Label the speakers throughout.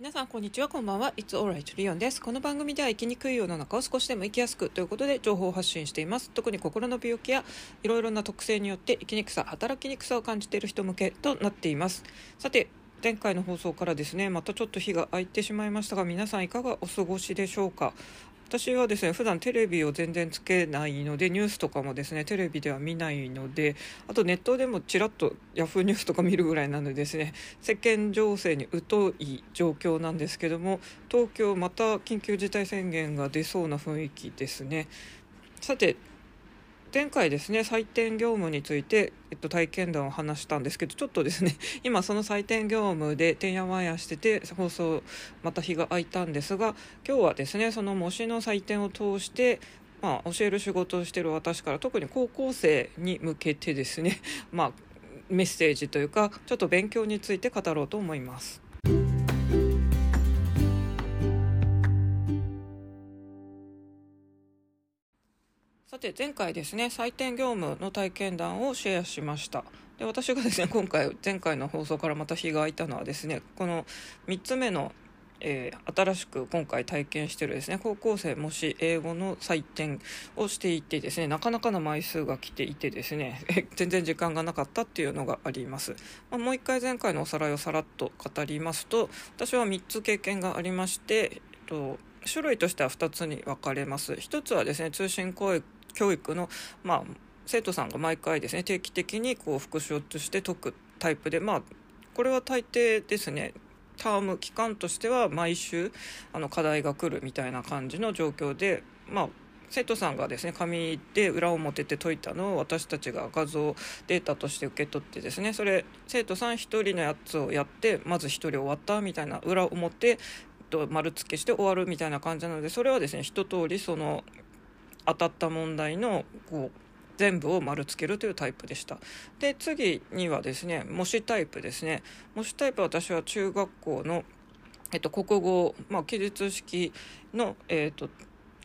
Speaker 1: 皆さんこんにちはこんばんは。It's alright リオンです。この番組では生きにくい世の中を少しでも生きやすくということで情報を発信しています。特に心の病気やいろいろな特性によって生きにくさ働きにくさを感じている人向けとなっています。さて前回の放送からですねまたちょっと日が空いてしまいましたが皆さんいかがお過ごしでしょうか？私はですね普段テレビを全然つけないのでニュースとかもですねテレビでは見ないのであとネットでもちらっとヤフーニュースとか見るぐらいなのでですね世間情勢に疎い状況なんですけども東京また緊急事態宣言が出そうな雰囲気ですね。さて前回ですね採点業務について、えっと、体験談を話したんですけどちょっとですね 今その採点業務でてんやわんやしてて放送また日が空いたんですが今日はですねその模試の採点を通してまあ、教える仕事をしている私から特に高校生に向けてですね、まあ、メッセージというかちょっと勉強について語ろうと思います。て前回ですね採点業務の体験談をシェアしました。で私がですね今回前回の放送からまた日が空いたのはですねこの3つ目の、えー、新しく今回体験してるですね高校生もし英語の採点をしていてですねなかなかの枚数が来ていてですね 全然時間がなかったっていうのがあります、まあ、もう一回前回のおさらいをさらっと語りますと私は3つ経験がありまして、えっと種類としては2つに分かれます。1つはですね通信教育教育の、まあ、生徒さんが毎回ですね定期的にこう復習として解くタイプでまあこれは大抵ですねターム期間としては毎週あの課題が来るみたいな感じの状況でまあ生徒さんがですね紙で裏表で解いたのを私たちが画像データとして受け取ってですねそれ生徒さん1人のやつをやってまず1人終わったみたいな裏表と丸付けして終わるみたいな感じなのでそれはですね一通りその当たった問題のこう全部を丸つけるというタイプでした。で次にはですね模試タイプですね。模試タイプ私は中学校のえっと、国語、まあ、記述式の、えっと、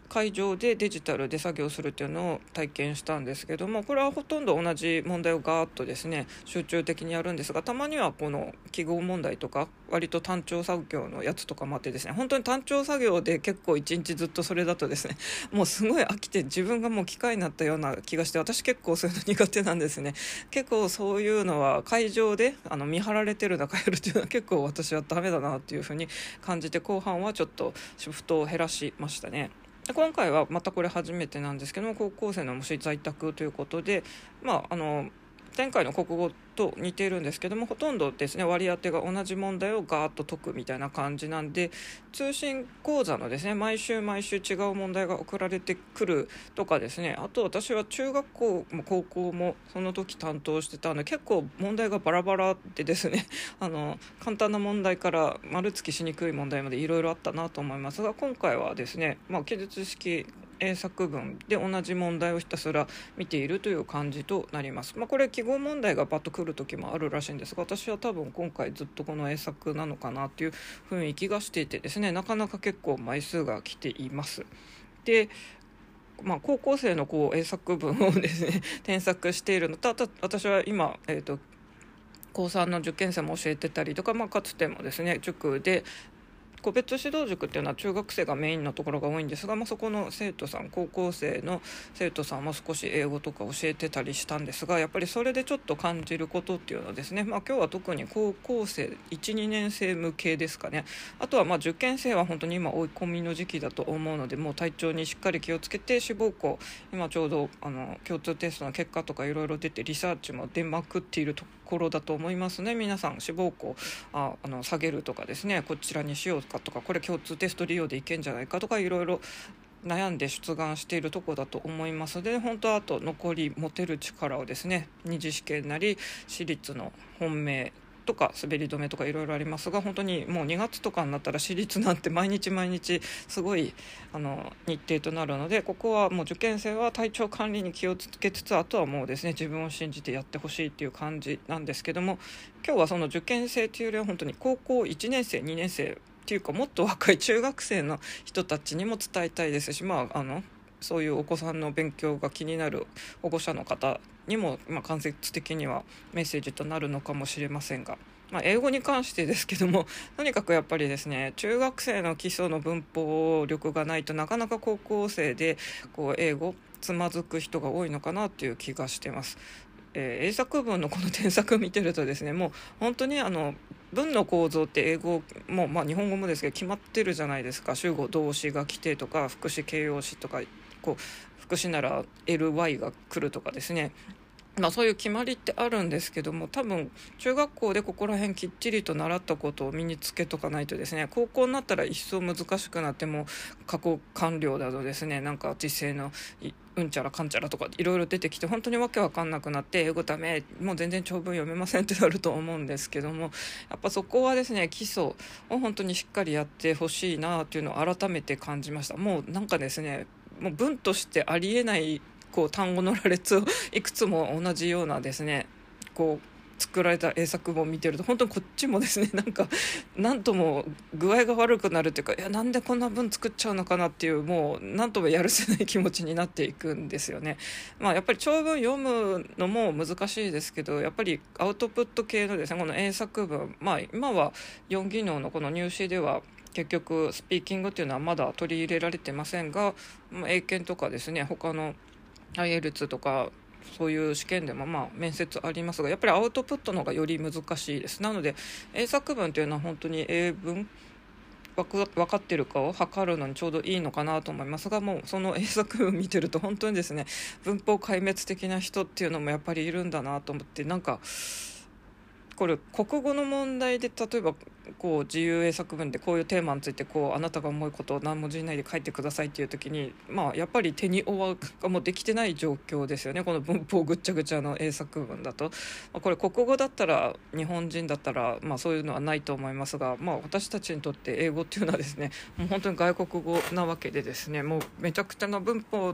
Speaker 1: 会場でデジタルで作業するっていうのを体験したんですけどもこれはほとんど同じ問題をガーッとですね集中的にやるんですがたまにはこの記号問題とか割と単調作業のやつとかもあってですね本当に単調作業で結構一日ずっとそれだとですね もうすごい飽きて自分がもう機械になったような気がして私結構そういうの苦手なんですね結構そういうのは会場であの見張られてる中やるっていうのは結構私はダメだなっていうふうに感じて後半はちょっとシフトを減らしましたね。で今回はまたこれ初めてなんですけども高校生の模試在宅ということでまああの前回の国語と似てるんですけどもほとんどですね割り当てが同じ問題をガーッと解くみたいな感じなんで通信講座のですね毎週毎週違う問題が送られてくるとかですね。あと私は中学校も高校もその時担当してたんで結構問題がバラバラでですね あの簡単な問題から丸つきしにくい問題までいろいろあったなと思いますが今回はですね、まあ、記述式英作文で同じ問題をひたすら見ているという感じとなります。まあ、これ記号問題がバッとくる時もあるらしいんですが私は多分今回ずっとこの英作なのかなっていう雰囲気がしていてですねなかなか結構枚数が来ています。でまあ、高校生のこう英作文をですね 添削しているのとあと私は今、えーと高3の受験生も教えてたりとか、まあ、かつてもですね塾で個別指導塾っていうのは中学生がメインのところが多いんですが、まあ、そこの生徒さん高校生の生徒さんも少し英語とか教えてたりしたんですがやっぱりそれでちょっと感じることっていうのはですね、まあ、今日は特に高校生12年生向けですかね。あとはまあ受験生は本当に今追い込みの時期だと思うのでもう体調にしっかり気をつけて志望校今ちょうどあの共通テストの結果とかいろいろ出てリサーチも出まくっているとろだと思いますね。皆さん志望校ああの下げるとかですねこちらにしようかとかこれ共通テスト利用でいけんじゃないかとかいろいろ悩んで出願しているとこだと思います。で本当あと残り持てる力をですね二次試験なり私立の本命とか滑り止めとかいろいろありますが本当にもう2月とかになったら私立なんて毎日毎日すごいあの日程となるのでここはもう受験生は体調管理に気をつけつつあとはもうですね自分を信じてやってほしいっていう感じなんですけども今日はその受験生というよりは本当に高校1年生2年生っていうかもっと若い中学生の人たちにも伝えたいですしまああのそういうお子さんの勉強が気になる保護者の方にも、まあ、間接的にはメッセージとなるのかもしれませんがまあ、英語に関してですけども とにかくやっぱりですね中学生の基礎の文法力がないとなかなか高校生でこう英語つまずく人が多いのかなっていう気がしてます。えー、英作文のこの添削見てるとですねもう本当にあの文の構造って英語も、まあ、日本語もですけど決まってるじゃないですか主語動詞が来てとか副詞形容詞とかこう副詞なら LY が来るとかですねまあ、そういう決まりってあるんですけども多分中学校でここら辺きっちりと習ったことを身につけとかないとですね高校になったら一層難しくなっても過去完了だとですねなんか時世のうんちゃらかんちゃらとかいろいろ出てきて本当にわけわかんなくなって英語ダメもう全然長文読めませんってなると思うんですけどもやっぱそこはですね基礎を本当にしっかりやってほしいなっていうのを改めて感じました。もうなんかですねもう文としてありえないこう単語の羅列を いくつも同じようなですねこう作られた英作文を見てると本当にこっちもですね なんか何とも具合が悪くなるっていうかいやなんでこんな文作っちゃうのかなっていうもう何ともやるせない気持ちになっていくんですよね。まあ、やっぱり長文読むのも難しいですけどやっぱりアウトプット系のですねこの英作文まあ今は4技能のこの入試では結局スピーキングっていうのはまだ取り入れられてませんが、ま、英検とかですね他の IELTS とかそういう試験でもまあ面接ありますがやっぱりアウトプットの方がより難しいです。なので英作文というのは本当に英文分かってるかを測るのにちょうどいいのかなと思いますがもうその英作文見てると本当にですね文法壊滅的な人っていうのもやっぱりいるんだなと思ってなんかこれ国語の問題で例えばこう自由英作文でこういうテーマについてこうあなたが思うことを何文字以内で書いてくださいっていう時にまあやっぱり手に負うがもうできてない状況ですよねこの文 法ぐっちゃぐちゃの英作文だと、ま、これ国語だったら日本人だったらまあそういうのはないと思いますがまあ私たちにとって英語っていうのはですねもう本当に外国語なわけでですねもうめちゃくちゃな文法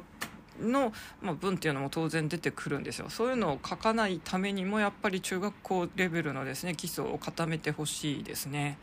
Speaker 1: の、まあ、文っていうのも当然出てくるんですよそういうのを書かないためにもやっぱり中学校レベルのですね基礎を固めてほしいですね。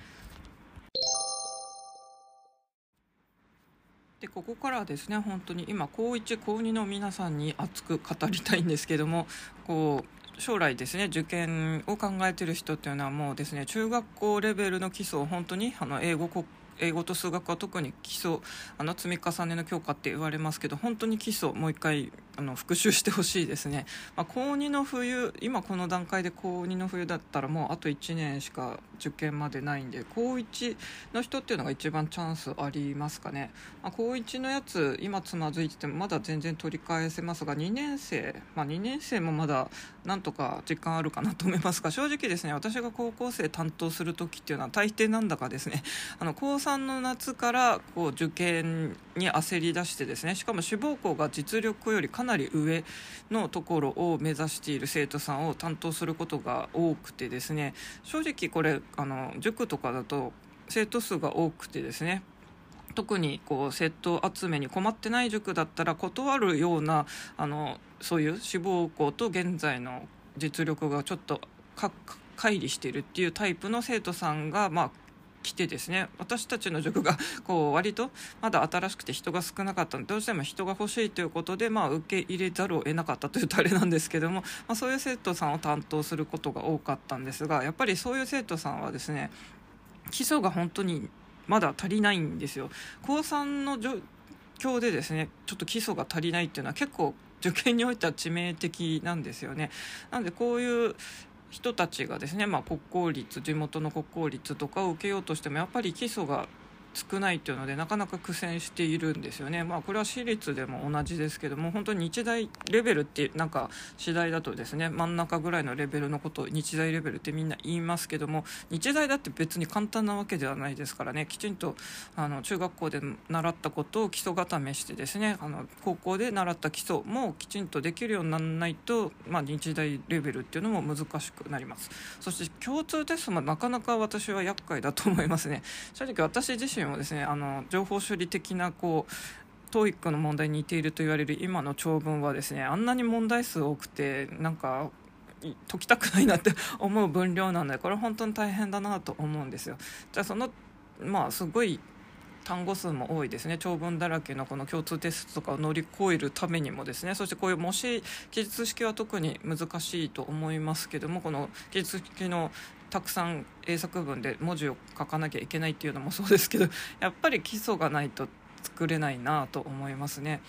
Speaker 1: でここからはですね本当に今高1高2の皆さんに熱く語りたいんですけどもこう将来ですね受験を考えてる人っていうのはもうですね中学校レベルの基礎を本当にあの英語国英語と数学は特に基礎あの積み重ねの強化って言われますけど本当に基礎もう一回あの復習してほしいですね、まあ、高2の冬今この段階で高2の冬だったらもうあと1年しか受験までないんで高1の人っていうのが一番チャンスありますかね、まあ、高1のやつ今つまずいててもまだ全然取り返せますが2年生、まあ、2年生もまだなんとか時間あるかなと思いますが正直ですね私が高校生担当する時っていうのは大抵なんだかですね あの高3の夏からこう受験に焦り出してですねしかも志望校が実力よりかなり上のところを目指している生徒さんを担当することが多くてですね正直これあの塾とかだと生徒数が多くてですね特にこう生徒集めに困ってない塾だったら断るようなあのそういう志望校と現在の実力がちょっと乖離しているっていうタイプの生徒さんが、まあ、来てですね私たちの塾が こう割とまだ新しくて人が少なかったのでどうしても人が欲しいということで、まあ、受け入れざるを得なかった というとあれなんですけども、まあ、そういう生徒さんを担当することが多かったんですがやっぱりそういう生徒さんはですね基礎が本当にまだ足りないんですよ。高3の状況でですねちょっと基礎が足りないっていうのは結構受験においては致命的なんですよね。なのでこういう人たちがですね、まあ、国公立地元の国公立とかを受けようとしてもやっぱり基礎が少ないというのでなかなか苦戦しているんですよね。まあこれは私立でも同じですけども本当に日大レベルってなんか次第だとですね真ん中ぐらいのレベルのことを日大レベルってみんな言いますけども日大だって別に簡単なわけではないですからねきちんとあの中学校で習ったことを基礎固めしてですねあの高校で習った基礎もきちんとできるようにならないと、まあ、日大レベルっていうのも難しくなりますそして共通テストもなかなか私は厄介だと思いますね正直私自身身もですねあの情報処理的なこう TOEIC の問題に似ていると言われる今の長文はですねあんなに問題数多くてなんか解きたくないなって 思う分量なのでこれ本当に大変だなと思うんですよ。じゃあそのまあすごい単語数も多いですね。長文だらけのこの共通テストとかを乗り越えるためにもですね。そしてこういう模試記述式は特に難しいと思いますけどもこの記述式のたくさん英作文で文字を書かなきゃいけないっていうのもそうですけど やっぱり基礎がないと作れないなと思いますね。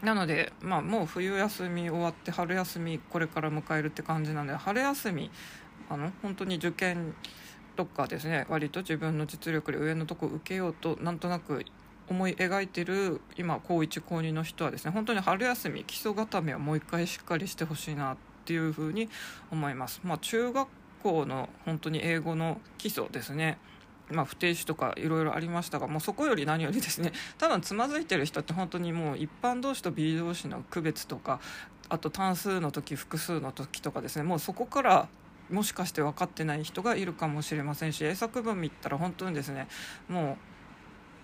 Speaker 1: なので、まあ、もう冬休み終わって春休みこれから迎えるって感じなんで春休みあの本当に受験とかですね割と自分の実力で上のとこ受けようとなんとなく思い描いてる今高1高2の人はですね本当に春休み基礎固めをもう一回しっかりしてほしいなっていうふうに思います。まあ、中学校の本当に英語の基礎ですね。まあ、不定詞とかいろいろありましたがもうそこより何よりですね。多分つまずいてる人って本当にもう一般同士と B 同士の区別とかあと単数の時複数の時とかですね。もうそこからもしかして分かってない人がいるかもしれませんし英作文見たら本当にですねも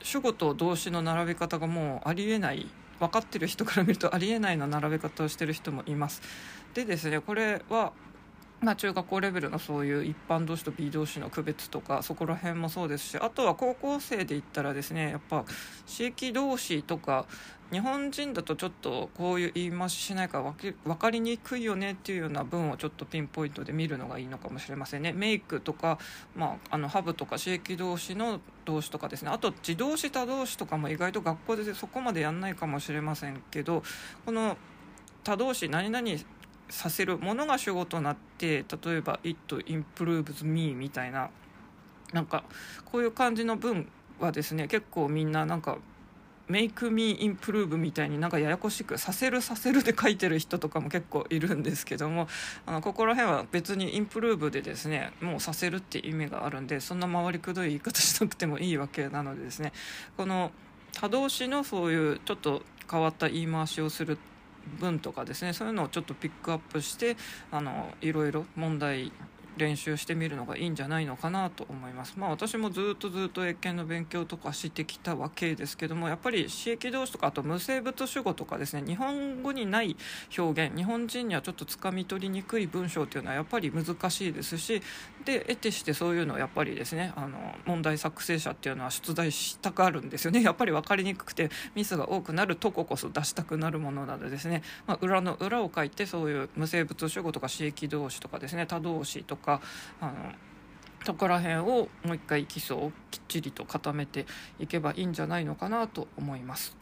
Speaker 1: う主語と動詞の並び方がもうありえない分かってる人から見るとありえないな並べ方をしてる人もいます。でですねこれはまあ、中学校レベルのそういう一般同士と B 同士の区別とかそこら辺もそうですしあとは高校生で言ったらですねやっぱ刺激同士とか日本人だとちょっとこういう言い回ししないから分かりにくいよねっていうような文をちょっとピンポイントで見るのがいいのかもしれませんね。メイクとか、まあ、あのハブとか刺激同士の動詞とかですね。あと自動詞他動詞とかも意外と学校でそこまでやんないかもしれませんけどこの他動詞何々させるものが主語となって例えば「It improves me」みたいななんかこういう感じの文はですね結構みんななんか「Make me improve」みたいになんかややこしく「させるさせる」で書いてる人とかも結構いるんですけどもあのここら辺は別に「インプルーブ」でですねもうさせるって意味があるんでそんな回りくどい言い方しなくてもいいわけなのでですねこの他動詞のそういうちょっと変わった言い回しをする文とかですねそういうのをちょっとピックアップしてあのいろいろ問題練習してみるのがいいんじゃないのかなと思います。まあ私もずっとずっと英検の勉強とかしてきたわけですけどもやっぱり刺激動詞とかあと無生物主語とかですね日本語にない表現日本人にはちょっとつかみ取りにくい文章っていうのはやっぱり難しいですしで得てしてそういうのをやっぱりですねあの問題作成者っていうのは出題したがるんですよね やっぱり分かりにくくてミスが多くなるとここそ出したくなるものなのでですね、まあ、裏の裏を書いてそういう無生物主語とか刺激動詞とかですね他動詞とかかあのそこら辺をもう一回基礎をきっちりと固めていけばいいんじゃないのかなと思います。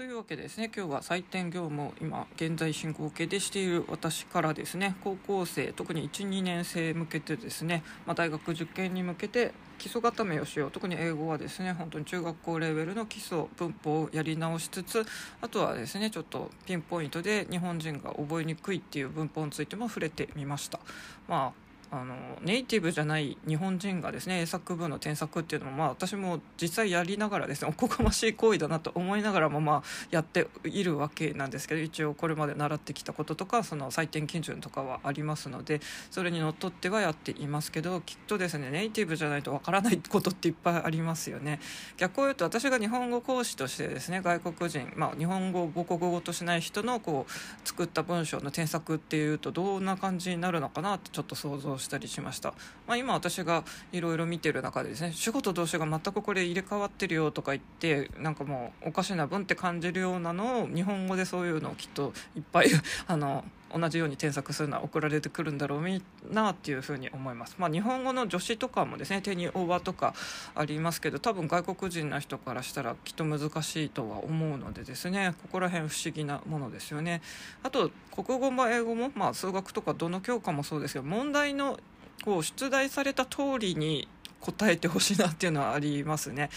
Speaker 1: というわけですね。今日は採点業務を今現在進行形でしている私からですね。高校生特に12年生向けてですね、まあ、大学受験に向けて基礎固めをしよう。特に英語はですね本当に中学校レベルの基礎文法をやり直しつつあとはですねちょっとピンポイントで日本人が覚えにくいっていう文法についても触れてみました。まああのネイティブじゃない日本人がですね英作文の添削っていうのも、まあ、私も実際やりながらですねおこがましい行為だなと思いながらも、まあ、やっているわけなんですけど一応これまで習ってきたこととかその採点基準とかはありますのでそれにのっとってはやっていますけどきっとですねネイティブじゃないとわからないことっていっぱいありますよね。逆を言うと私が日本語講師としてですね外国人、まあ、日本語を母国語としない人のこう作った文章の添削っていうとどんな感じになるのかなってちょっと想像したりしました、まあ、今私がいろいろ見てる中でですね主語と動詞が全くこれ入れ替わってるよとか言ってなんかもうおかしな文って感じるようなのを日本語でそういうのをきっといっぱい あの同じように添削するのは送られてくるんだろうなっていうふうに思います。まあ、日本語の助詞とかもですね手に大葉とかありますけど多分外国人の人からしたらきっと難しいとは思うのでですねここら辺不思議なものですよね。あと国語も英語も、まあ、数学とかどの教科もそうですけど問題のこう出題された通りに答えてほしいなっていうのはありますね。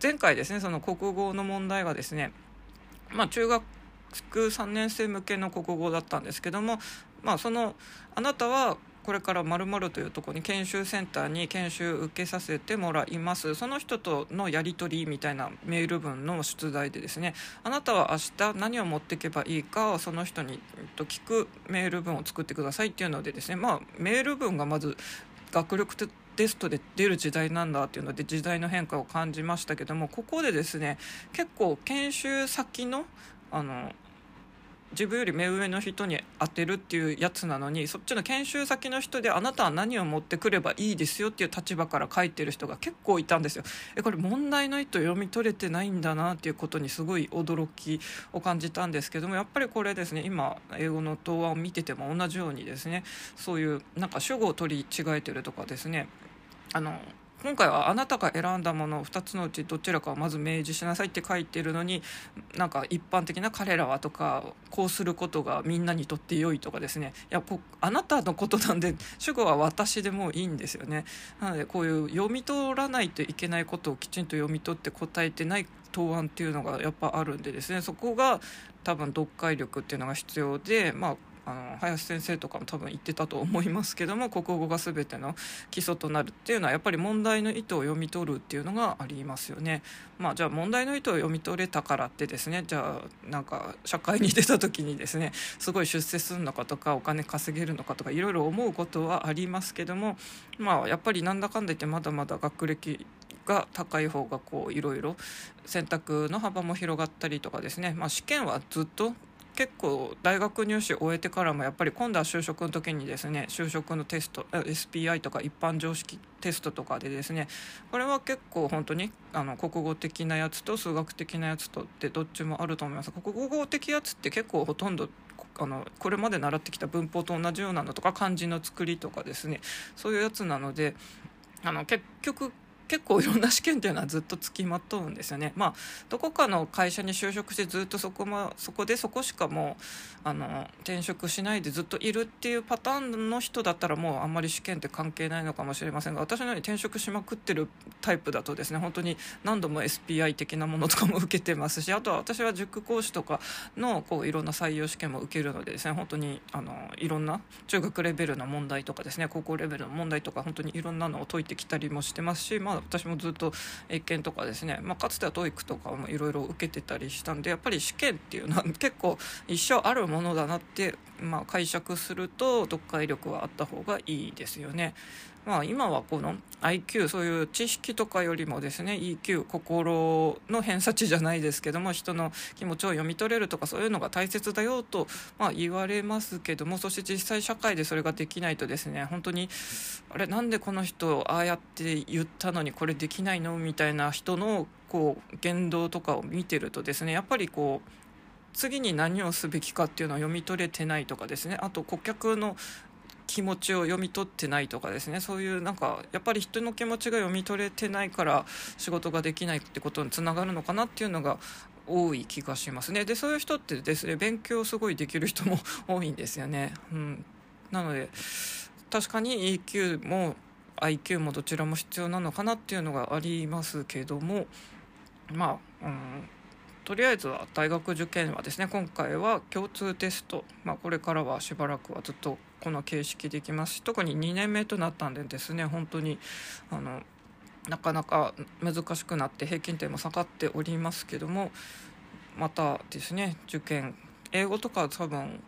Speaker 1: 前回ですねその国語の問題がですねまあ、中学3年生向けの国語だったんですけども、まあ、そのあなたはこれから〇〇というところに研修センターに研修受けさせてもらいます。その人とのやり取りみたいなメール文の出題でですねあなたは明日何を持っていけばいいかその人に聞くメール文を作ってくださいっていうのでですねまあメール文がまず学力テストで出る時代なんだっていうので時代の変化を感じましたけどもここでですね結構研修先のあの自分より目上の人に当てるっていうやつなのにそっちの研修先の人であなたは何を持ってくればいいですよっていう立場から書いてる人が結構いたんですよ。えこれ問題の意図読み取れてないんだなっていうことにすごい驚きを感じたんですけどもやっぱりこれですね今英語の答案を見てても同じようにですねそういうなんか主語を取り違えてるとかですねあの今回はあなたが選んだもの2つのうちどちらかをまず明示しなさいって書いてるのになんか一般的な彼らはとかこうすることがみんなにとって良いとかですね。いやこあなたのことなんで主語は私でもいいんですよね。なのでこういう読み取らないといけないことをきちんと読み取って答えてない答案っていうのがやっぱあるんでですね。そこが多分読解力っていうのが必要でまああの林先生とかも多分言ってたと思いますけども国語が全ての基礎となるっていうのはやっぱり問題の意図を読み取るっていうのがありますよね。まあ、じゃあ問題の意図を読み取れたからってですねじゃあなんか社会に出た時にですねすごい出世するのかとかお金稼げるのかとかいろいろ思うことはありますけどもまあやっぱりなんだかんだ言ってまだまだ学歴が高い方がこういろいろ選択の幅も広がったりとかですね、まあ、試験はずっと結構大学入試終えてからもやっぱり今度は就職の時にですね就職のテスト SPI とか一般常識テストとかでですねこれは結構本当にあの国語的なやつと数学的なやつとってどっちもあると思います。国語的やつって結構ほとんどあのこれまで習ってきた文法と同じようなのとか漢字の作りとかですねそういうやつなのであの結局結構いろんな試験っていうのはずっとつきまとうんですよね。まあ、どこかの会社に就職してずっとそこ,、ま、そこでそこしかもうあの転職しないでずっといるっていうパターンの人だったらもうあんまり試験って関係ないのかもしれませんが私のように転職しまくってるタイプだとですね本当に何度も SPI 的なものとかも受けてますしあとは私は塾講師とかのこういろんな採用試験も受けるのでですね本当にあのいろんな中学レベルの問題とかですね高校レベルの問題とか本当にいろんなのを解いてきたりもしてますし、まあ、私もずっと英検とかですね、まあ、かつては TOEIC とかもいろいろ受けてたりしたんでやっぱり試験っていうのは 結構一生あるものだなって、まあ、解釈すると読解力はあった方がいいですよね。まあ、今はこの IQ そういう知識とかよりもですね EQ 心の偏差値じゃないですけども人の気持ちを読み取れるとかそういうのが大切だよと、まあ、言われますけどもそして実際社会でそれができないとですね本当にあれなんでこの人ああやって言ったのにこれできないのみたいな人のこう言動とかを見てるとですねやっぱりこう次に何をすべきかっていうのは読み取れてないとかですねあと顧客の気持ちを読み取ってないとかですね。そういうなんかやっぱり人の気持ちが読み取れてないから仕事ができないってことにつながるのかなっていうのが多い気がしますね。でそういう人ってですね勉強すごいできる人も多いんですよね、うん、なので確かに EQ も IQ もどちらも必要なのかなっていうのがありますけども。まあ、うん、とりあえずは大学受験はですね今回は共通テスト、まあ、これからはしばらくはずっとこの形式できます。し特に2年目となったんでですね本当にあのなかなか難しくなって平均点も下がっておりますけどもまたですね受験英語とか多分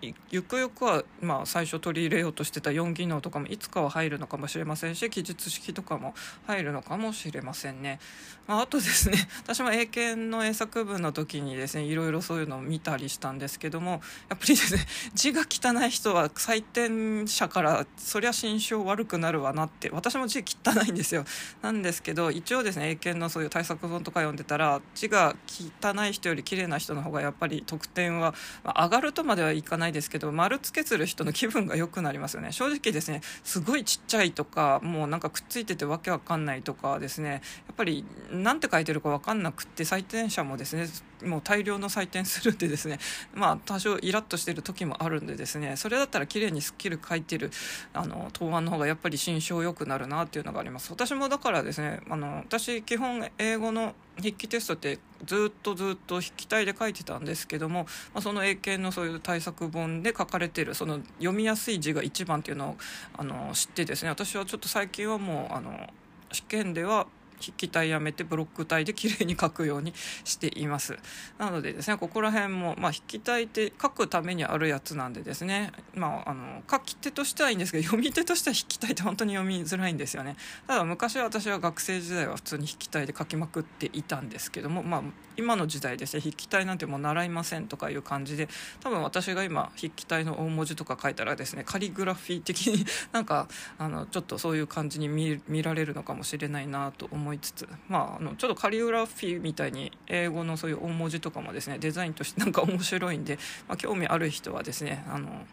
Speaker 1: ゆくゆくは、まあ、最初取り入れようとしてた4技能とかもいつかは入るのかもしれませんし記述式とかも入るのかもしれませんね、まあ、あとですね私も英検の英作文の時にですねいろいろそういうのを見たりしたんですけどもやっぱりですね字が汚い人は採点者からそりゃ心象悪くなるわなって私も字汚いんですよ。なんですけど一応ですね英検のそういう対策本とか読んでたら字が汚い人より綺麗な人の方がやっぱり得点は、まあ、上がるとまではいかないないですけど丸つけする人の気分が良くなりますよね。正直ですねすごいちっちゃいとかもうなんかくっついててわけわかんないとかですねやっぱり何て書いてるかわかんなくって採点者もですねもう大量の採点するんでですね まあ多少イラッとしてる時もあるんでですねそれだったら綺麗にスッキリ書いてるあの答案の方がやっぱり心象良くなるなっていうのがあります。私もだからですねあの私基本英語の筆記テストってずっとずっと筆記体で書いてたんですけども、まあ、その英検のそういう対策本で書かれてるその読みやすい字が一番っていうのをあの知ってですね私はちょっと最近はもうあの試験では筆記体やめてブロック体で綺麗に書くようにしています。なのでですねここら辺も、まあ、筆記体って書くためにあるやつなんでですね、まあ、あの書き手としてはいいんですけど読み手としては筆記体って本当に読みづらいんですよね。ただ昔は私は学生時代は普通に筆記体で書きまくっていたんですけどもまあ今の時代ですね筆記体なんてもう習いませんとかいう感じで多分私が今筆記体の大文字とか書いたらですねカリグラフィー的に なんかあのちょっとそういう感じに見られるのかもしれないなと思いつつまああのちょっとカリグラフィーみたいに英語のそういう大文字とかもですねデザインとしてなんか面白いんで、まあ、興味ある人はですねあの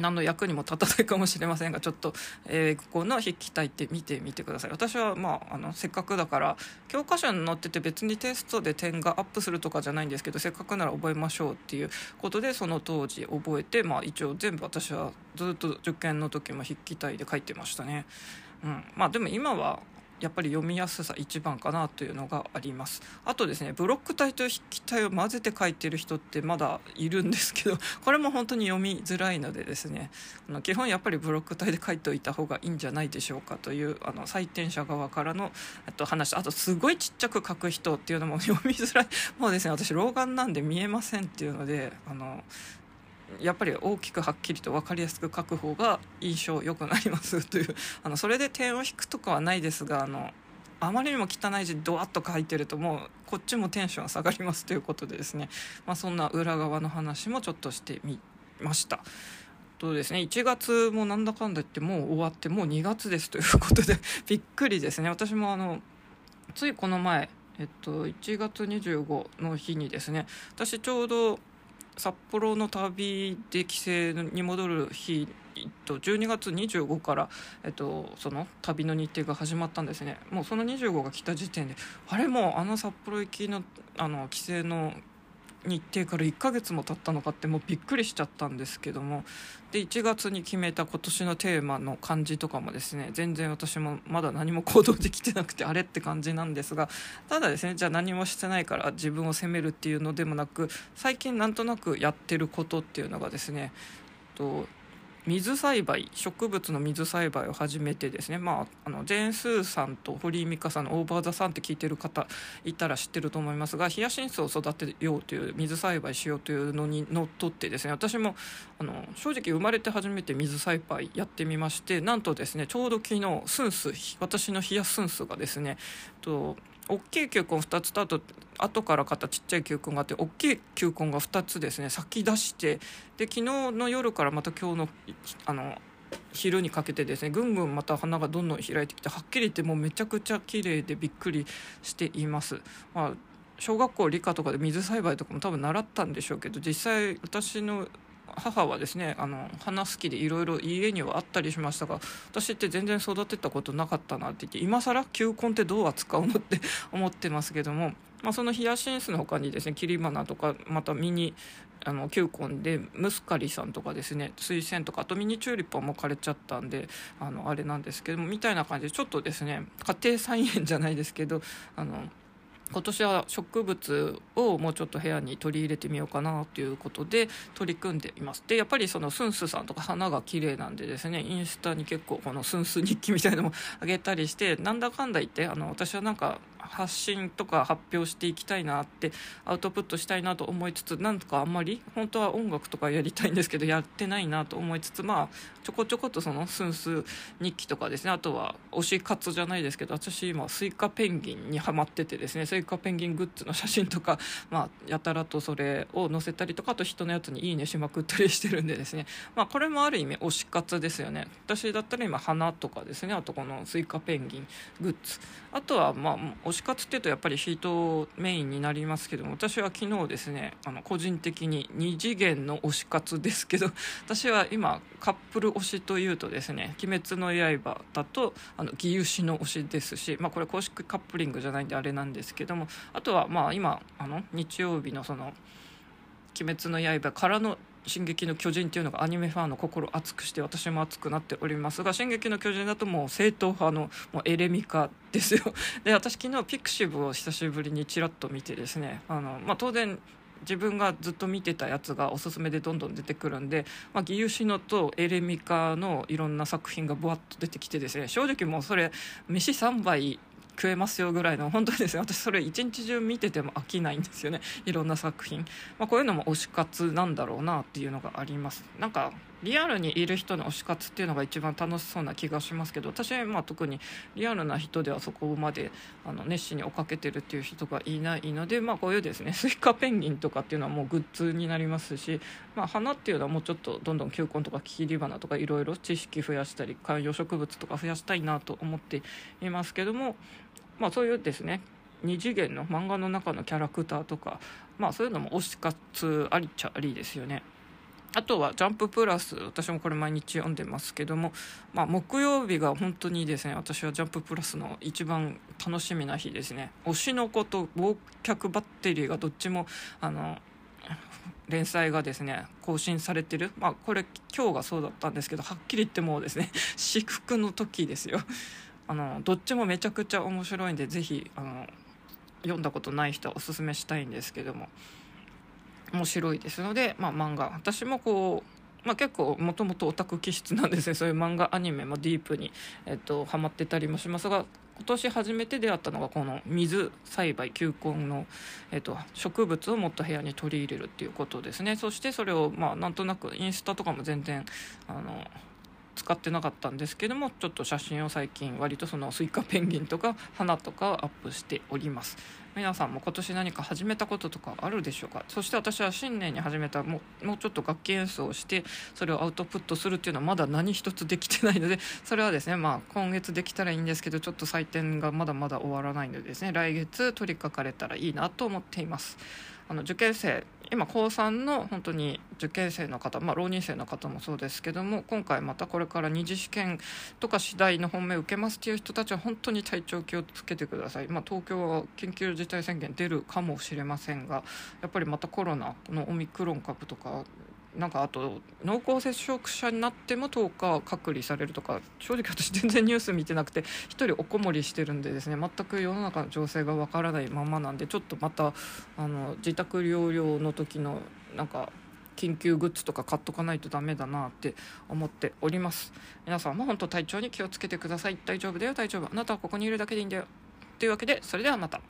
Speaker 1: 何の役にも立たないかもしれませんがちょっと英語の筆記体って見てみてください私は、まあ、あのせっかくだから教科書に載ってて別にテストで点がアップするとかじゃないんですけどせっかくなら覚えましょうっていうことでその当時覚えて、まあ、一応全部私はずっと受験の時も筆記体で書いてましたね。うんまあ、でも今はやっぱり読みやすさ一番かなというのがあります。あとですねブロック体と筆記体を混ぜて書いてる人ってまだいるんですけど これも本当に読みづらいのでですねあの基本やっぱりブロック体で書いておいた方がいいんじゃないでしょうかというあの採点者側からのと話あとすごいちっちゃく書く人っていうのも 読みづらい。もうですね私老眼なんで見えませんっていうのであのやっぱり大きくはっきりと分かりやすく書く方が印象良くなりますというあのそれで点を引くとかはないですがあのあまりにも汚い字ドワッと書いてるともうこっちもテンション下がりますということでですね、まあ、そんな裏側の話もちょっとしてみました。とですね？1月もなんだかんだ言ってもう終わってもう2月ですということで びっくりですね。私もあのついこの前えっと1月25の日にですね私ちょうど札幌の旅で帰省に戻る日と12月25から、えっと、その旅の日程が始まったんですね。もうその25が来た時点であれもうあの札幌行きのあの帰省の日程から1ヶ月も経ったのかってもうびっくりしちゃったんですけども。で1月に決めた今年のテーマの感じとかもですね全然私もまだ何も行動できてなくてあれって感じなんですがただですねじゃあ何もしてないから自分を責めるっていうのでもなく最近なんとなくやってることっていうのがですねと水栽培植物の水栽培を始めてですね、まあ、あのジェーン・スーさんと堀井美香さんの「オーバー・ザ・さん」って聞いてる方いたら知ってると思いますがヒヤシンスを育てようという水栽培しようというのにのっとってですね私もあの正直生まれて初めて水栽培やってみましてなんとですねちょうど昨日スンス私のヒヤスンスがですねと大きい球根2つとあと後から買ったちっちゃい球根があって大きい球根が2つですね咲き出してで昨日の夜からまた今日のあの昼にかけてですねぐんぐんまた花がどんどん開いてきてはっきり言ってもうめちゃくちゃ綺麗でびっくりしています。まあ小学校理科とかで水栽培とかも多分習ったんでしょうけど実際私の母はですねあの花好きでいろいろ家にはあったりしましたが私って全然育てたことなかったなって言って今更球根ってどう扱うのって 思ってますけども、まあ、そのヒヤシンスの他にですね切り花とかまたミニあの球根でムスカリさんとかですね水仙とかあとミニチューリップはもう枯れちゃったんであのあれなんですけどもみたいな感じでちょっとですね家庭菜園じゃないですけどあの今年は植物をもうちょっと部屋に取り入れてみようかなということで取り組んでいます。でやっぱりそのスンスさんとか花が綺麗なんでですねインスタに結構このスンス日記みたいなのもあげたりしてなんだかんだ言ってあの私はなんか発信とか発表していきたいなってアウトプットしたいなと思いつつなんとかあんまり本当は音楽とかやりたいんですけどやってないなと思いつつまあちょこちょことそのスンス日記とかですねあとは推し活じゃないですけど私今スイカペンギンにはまっててですねスイカペンギングッズの写真とか、まあ、やたらとそれを載せたりとかあと人のやつにいいねしまくったりしてるんでですね、まあ、これもある意味推し活ですよね。私だったら今花とかですねあとこのスイカペンギングッズ。あとはまあ推し活っていうとやっぱりヒートメインになりますけども私は昨日ですねあの個人的に2次元の推し活ですけど 私は今カップル推しというとですね「鬼滅の刃」だとあのぎゆしの推しですし、まあ、これ公式カップリングじゃないんであれなんですけどもあとはまあ今あの日曜日のその「鬼滅の刃」からの進撃の巨人っていうのがアニメファンの心熱くして私も熱くなっておりますが進撃の巨人だともう正統派のもうエレミカですよ。で私昨日ピクシブを久しぶりにちらっと見てですねあの、まあ、当然自分がずっと見てたやつがおすすめでどんどん出てくるんで、まあ、義勇士のとエレミカのいろんな作品がぶわっと出てきてですね正直もうそれ飯3杯食えますよぐらいの本当にですね 私それ一日中見てても飽きないんですよね。いろんな作品、まあ、こういうのも推し活なんだろうなっていうのがあります。なんかリアルにいる人の推し活っていうのが一番楽しそうな気がしますけど私はまあ特にリアルな人ではそこまであの熱心に追っかけてるっていう人がいないので、まあ、こういうですね スイカペンギンとかっていうのはもうグッズになりますし、まあ、花っていうのはもうちょっとどんどん球根とか切り花とかいろいろ知識増やしたり観葉植物とか増やしたいなと思っていますけども、まあ、そういうですね2次元の漫画の中のキャラクターとか、まあ、そういうのも推し活ありちゃありですよね。あとは「ジャンププラス」私もこれ毎日読んでますけども、まあ、木曜日が本当にですね。私は「ジャンププラス」の一番楽しみな日ですね。推しの子と忘却バッテリーがどっちもあの連載がですね更新されてる。まあこれ今日がそうだったんですけどはっきり言ってもうですね 至福の時ですよ。あのどっちもめちゃくちゃ面白いんでぜひあの読んだことない人はおすすめしたいんですけども。面白いですので、まあ、漫画。私もこう、まあ、結構もともとオタク気質なんですね。そういう漫画アニメもディープに、えっと、ハマってたりもしますが今年初めて出会ったのがこの水栽培球根の、えっと、植物をもっと部屋に取り入れるっていうことですね。そしてそれをまあなんとなくインスタとかも全然あの使ってなかったんですけどもちょっと写真を最近割とそのスイカペンギンとか花とかをアップしております。皆さんも今年何か始めたこととかあるでしょうか？そして私は新年に始めたもうもうちょっと楽器演奏をしてそれをアウトプットするっていうのはまだ何一つできてないので それはですねまあ今月できたらいいんですけどちょっと採点がまだまだ終わらないのでですね来月取り掛かれたらいいなと思っています。あの受験生今高3の本当に受験生の方、まあ、浪人生の方もそうですけども今回またこれから二次試験とか次第の本命受けますっていう人たちは本当に体調気をつけてください、まあ、東京は緊急事態宣言出るかもしれませんがやっぱりまたコロナこのオミクロン株とかなんかあと濃厚接触者になっても10日隔離されるとか正直私全然ニュース見てなくて1人おこもりしてるんでですね全く世の中の情勢がわからないままなんでちょっとまたあの自宅療養の時のなんか緊急グッズとか買っとかないとダメだなって思っております。皆さんも本当体調に気をつけてください。大丈夫だよ大丈夫。あなたはここにいるだけでいいんだよ。というわけでそれではまた。